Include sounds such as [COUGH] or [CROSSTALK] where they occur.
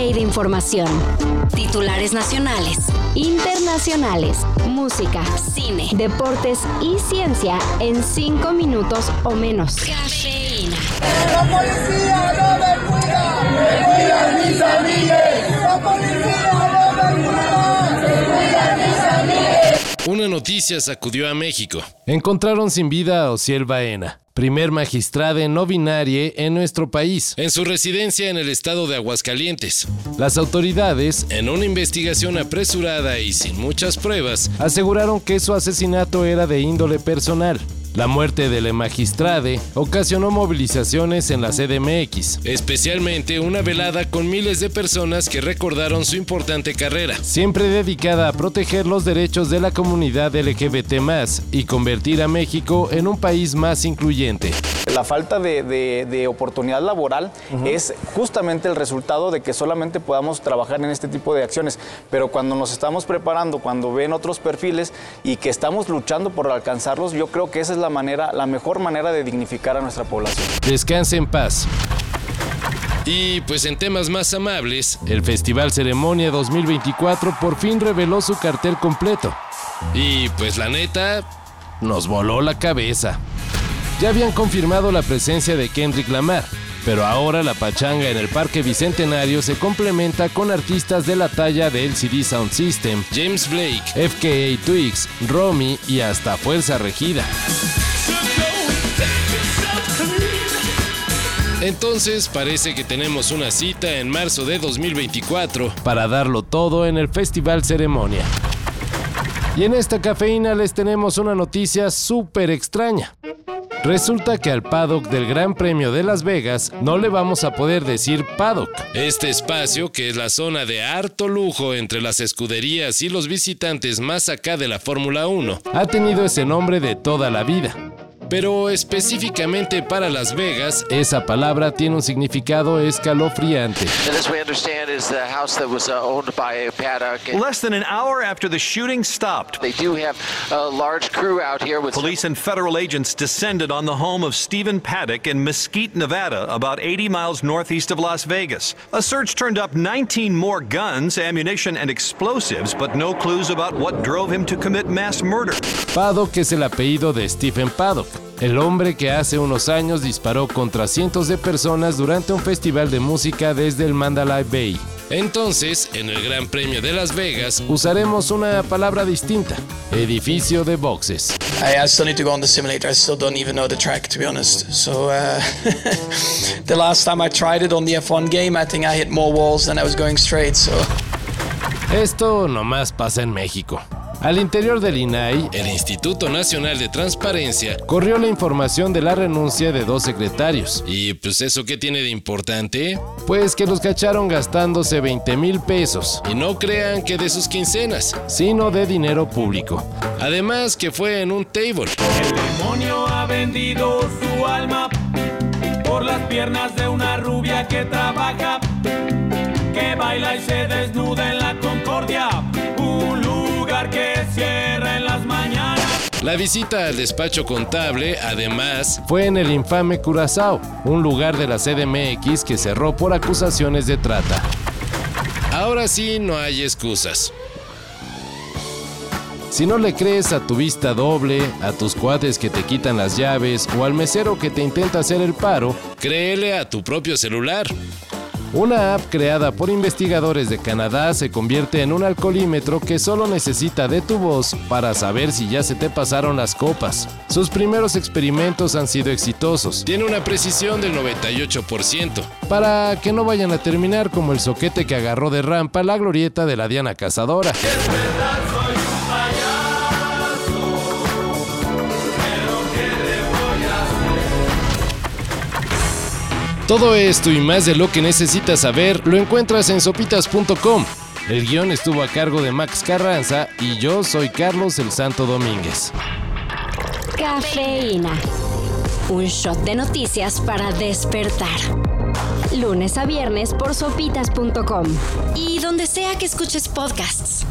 de información. Titulares nacionales, internacionales, música, cine, deportes y ciencia en 5 minutos o menos. Cafeína. La policía no me cuida, me cuidan mis amigues. La policía no me cuida, me cuidan mis amigues. Una noticia sacudió a México. Encontraron sin vida a Ociel Baena, primer magistrado no binario en nuestro país. En su residencia en el estado de Aguascalientes. Las autoridades En una investigación apresurada y sin muchas pruebas, aseguraron que su asesinato era de índole personal. La muerte del magistrade ocasionó movilizaciones en la CDMX. especialmente una velada con miles de personas que recordaron su importante carrera. siempre dedicada a proteger los derechos de la comunidad LGBT y convertir a México en un país más incluyente. La falta de, de- de oportunidad laboral es justamente el resultado de que solamente podamos trabajar en este tipo de acciones. Pero cuando nos estamos preparando, cuando ven otros perfiles y que estamos luchando por alcanzarlos, yo creo que esa es la manera, la mejor manera de dignificar a nuestra población. Descanse en paz. Y pues en temas más amables, El Festival Ceremonia 2024 por fin reveló su cartel completo. y pues la neta, Nos voló la cabeza. Ya habían confirmado la presencia de Kendrick Lamar, pero ahora la pachanga en el Parque Bicentenario se complementa con artistas de la talla de LCD Sound System, James Blake, FKA Twigs, Romy y hasta Fuerza Regida. entonces parece que tenemos una cita en marzo de 2024. para darlo todo en el Festival Ceremonia. Y en esta cafeína les tenemos una noticia súper extraña. Resulta que al paddock del Gran Premio de Las Vegas no le vamos a poder decir paddock. Este espacio, que es la zona de harto lujo entre las escuderías y los visitantes más acá de la Fórmula 1, Ha tenido ese nombre de toda la vida. Pero específicamente para Las Vegas, Esa palabra tiene un significado escalofriante. And this we understand is the house that was uh, owned by a paddock. And Less than an hour after the shooting stopped, they do have a large crew out here with police and federal agents descended on the home of Stephen Paddock in Mesquite, Nevada, about 80 miles northeast of Las Vegas. A search turned up 19 more guns, ammunition, and explosives, but no clues about what drove him to commit mass murder. Paddock es el apellido de Stephen Paddock, el hombre que hace unos años disparó contra cientos de personas durante un festival de música desde el Mandalay Bay. entonces, en el Gran Premio de Las Vegas, Usaremos una palabra distinta, edificio de boxes. I, I still need to go on the simulator. I still don't even know the track, to be honest. So, uh, [LAUGHS] the last time I tried it on the F1 game, I think I hit more walls than I was going straight. So, Esto nomás pasa en México. Al interior del INAI el Instituto Nacional de Transparencia, corrió la información de la renuncia de dos secretarios, y pues eso qué tiene de importante, pues que los cacharon gastándose 20 mil pesos, y no crean que de sus quincenas, sino de dinero público. además que fue en un table. El demonio ha vendido su alma por las piernas de una rubia que trabaja, La visita al despacho contable, además, Fue en el infame Curazao, un lugar de la CDMX que cerró por acusaciones de trata. ahora sí no hay excusas. Si no le crees a tu vista doble, a tus cuates que te quitan las llaves o al mesero que te intenta hacer el paro, Créele a tu propio celular. Una app creada por investigadores de Canadá se convierte en un alcoholímetro que solo necesita de tu voz para saber si ya se te pasaron las copas. Sus primeros experimentos han sido exitosos, Tiene una precisión del 98%. para que no vayan a terminar como el soquete que agarró de rampa la glorieta de la Diana Cazadora. Todo esto y más de lo que necesitas saber lo encuentras en sopitas.com. El guion estuvo a cargo de Max Carranza y yo soy Carlos el Santo Domínguez. Cafeína. Un shot de noticias para despertar. Lunes a viernes por sopitas.com. Y donde sea que escuches podcasts.